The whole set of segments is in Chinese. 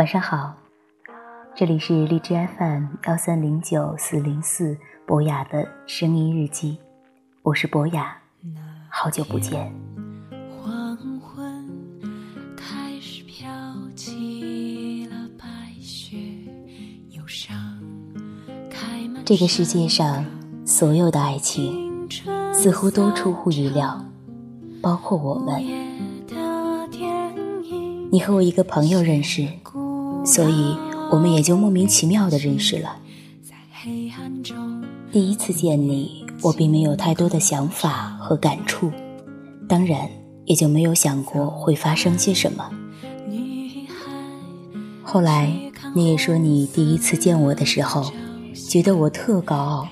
晚上好，这里是荔枝 FM 幺三零九四零四博雅的声音日记，我是博雅，好久不见。这个世界上所有的爱情，似乎都出乎意料，包括我们。你和我一个朋友认识。所以，我们也就莫名其妙的认识了。第一次见你，我并没有太多的想法和感触，当然也就没有想过会发生些什么。后来，你也说你第一次见我的时候，觉得我特高傲，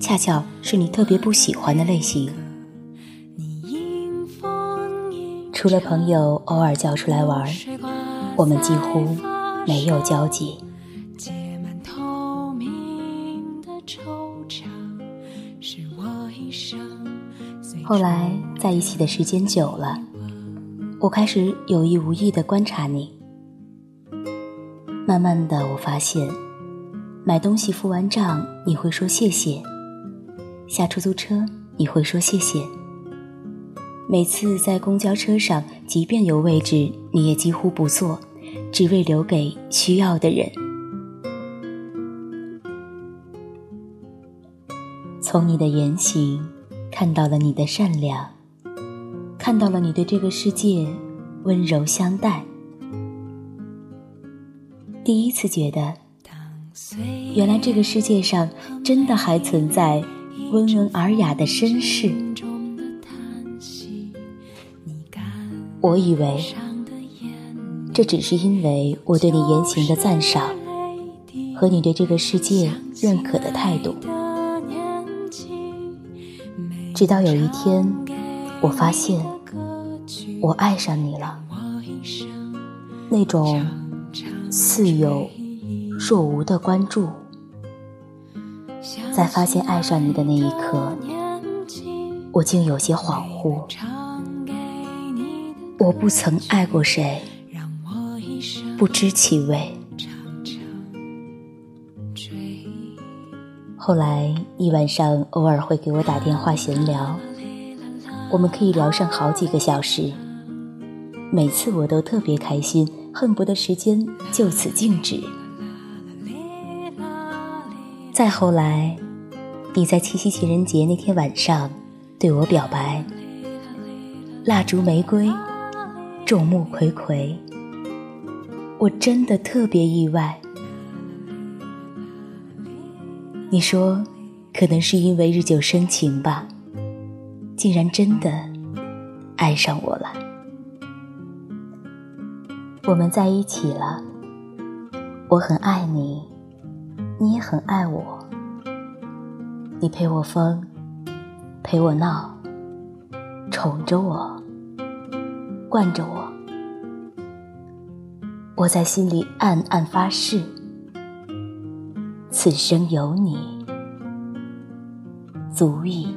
恰巧是你特别不喜欢的类型。除了朋友偶尔叫出来玩，我们几乎。没有交集。后来在一起的时间久了，我开始有意无意的观察你。慢慢的，我发现，买东西付完账你会说谢谢，下出租车你会说谢谢，每次在公交车上，即便有位置，你也几乎不坐。只为留给需要的人。从你的言行，看到了你的善良，看到了你对这个世界温柔相待。第一次觉得，原来这个世界上真的还存在温文尔雅的绅士。我以为。这只是因为我对你言行的赞赏，和你对这个世界认可的态度。直到有一天，我发现我爱上你了，那种似有若无的关注，在发现爱上你的那一刻，我竟有些恍惚。我不曾爱过谁。不知其味。后来一晚上，偶尔会给我打电话闲聊，我们可以聊上好几个小时。每次我都特别开心，恨不得时间就此静止。再后来，你在七夕情人节那天晚上对我表白，蜡烛玫瑰，众目睽睽。我真的特别意外。你说，可能是因为日久生情吧，竟然真的爱上我了。我们在一起了，我很爱你，你也很爱我。你陪我疯，陪我闹，宠着我，惯着我。我在心里暗暗发誓，此生有你足矣。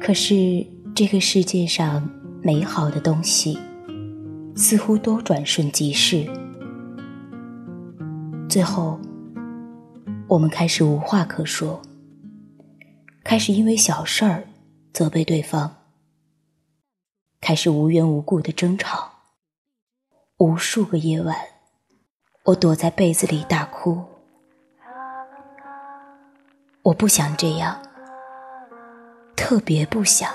可是这个世界上美好的东西，似乎都转瞬即逝，最后我们开始无话可说，开始因为小事儿。责备对方，开始无缘无故的争吵。无数个夜晚，我躲在被子里大哭。我不想这样，特别不想。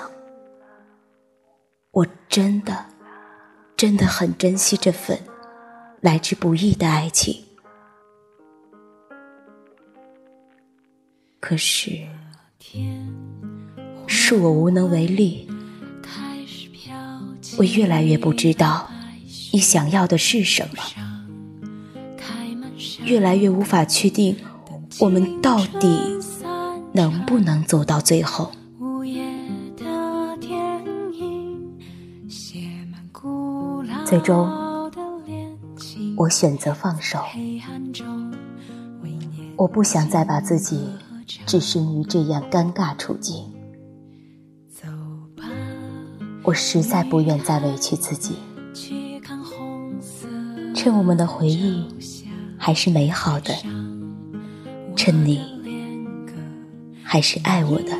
我真的，真的很珍惜这份来之不易的爱情。可是。是我无能为力，我越来越不知道你想要的是什么，越来越无法确定我们到底能不能走到最后。最终，我选择放手。我不想再把自己置身于这样尴尬处境。我实在不愿再委屈自己。趁我们的回忆还是美好的，趁你还是爱我的，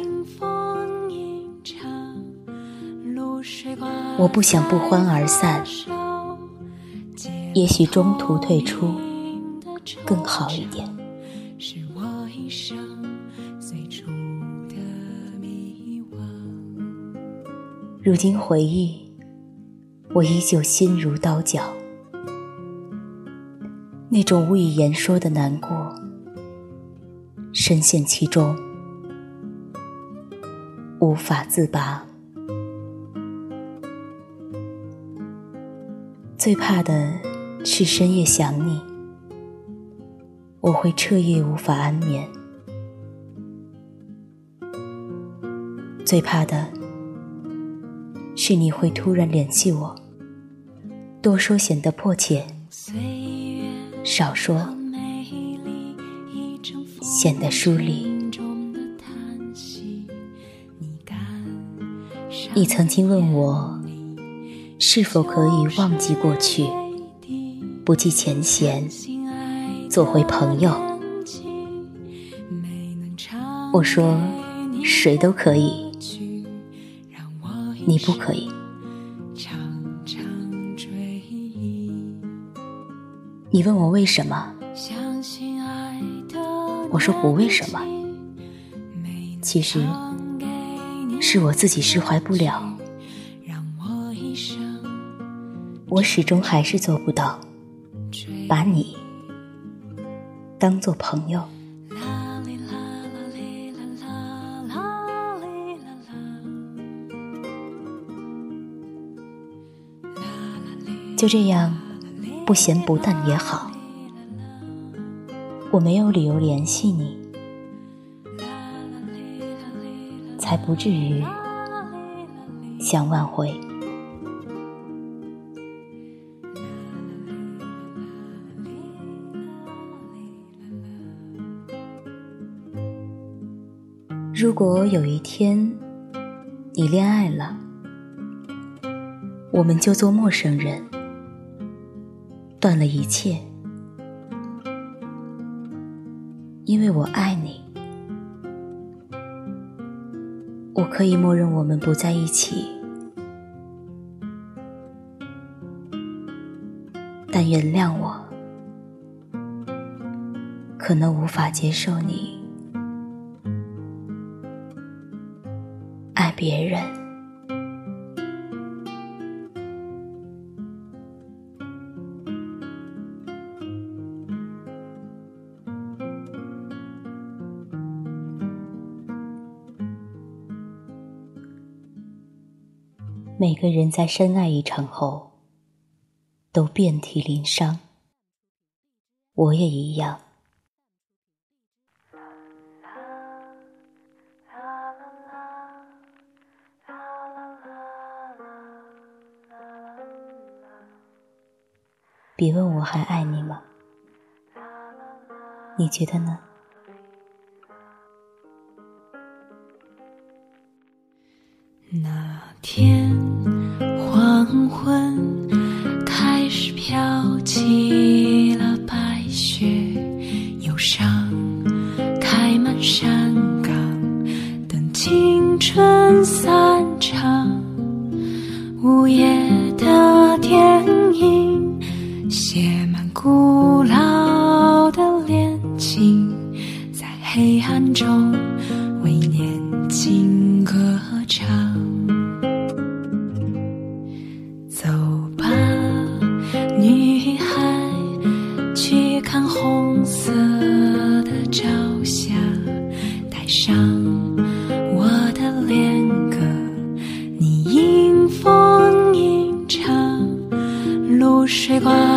我不想不欢而散。也许中途退出更好一点。如今回忆，我依旧心如刀绞。那种无以言说的难过，深陷其中，无法自拔。最怕的是深夜想你，我会彻夜无法安眠。最怕的是你会突然联系我，多说显得迫切。少说，显得疏离。你曾经问我，是否可以忘记过去，不计前嫌，做回朋友？我说，谁都可以，你不可以。你问我为什么？我说不为什么。其实是我自己释怀不了。我始终还是做不到把你当做朋友。就这样。不咸不淡也好，我没有理由联系你，才不至于想挽回。如果有一天你恋爱了，我们就做陌生人。断了一切，因为我爱你，我可以默认我们不在一起，但原谅我，可能无法接受你爱别人。每个人在深爱一场后，都遍体鳞伤。我也一样。别问我还爱你吗？你觉得呢？古老的恋情在黑暗中为年轻歌唱走吧女孩去看红色的朝霞带上我的恋歌你迎风吟唱露水光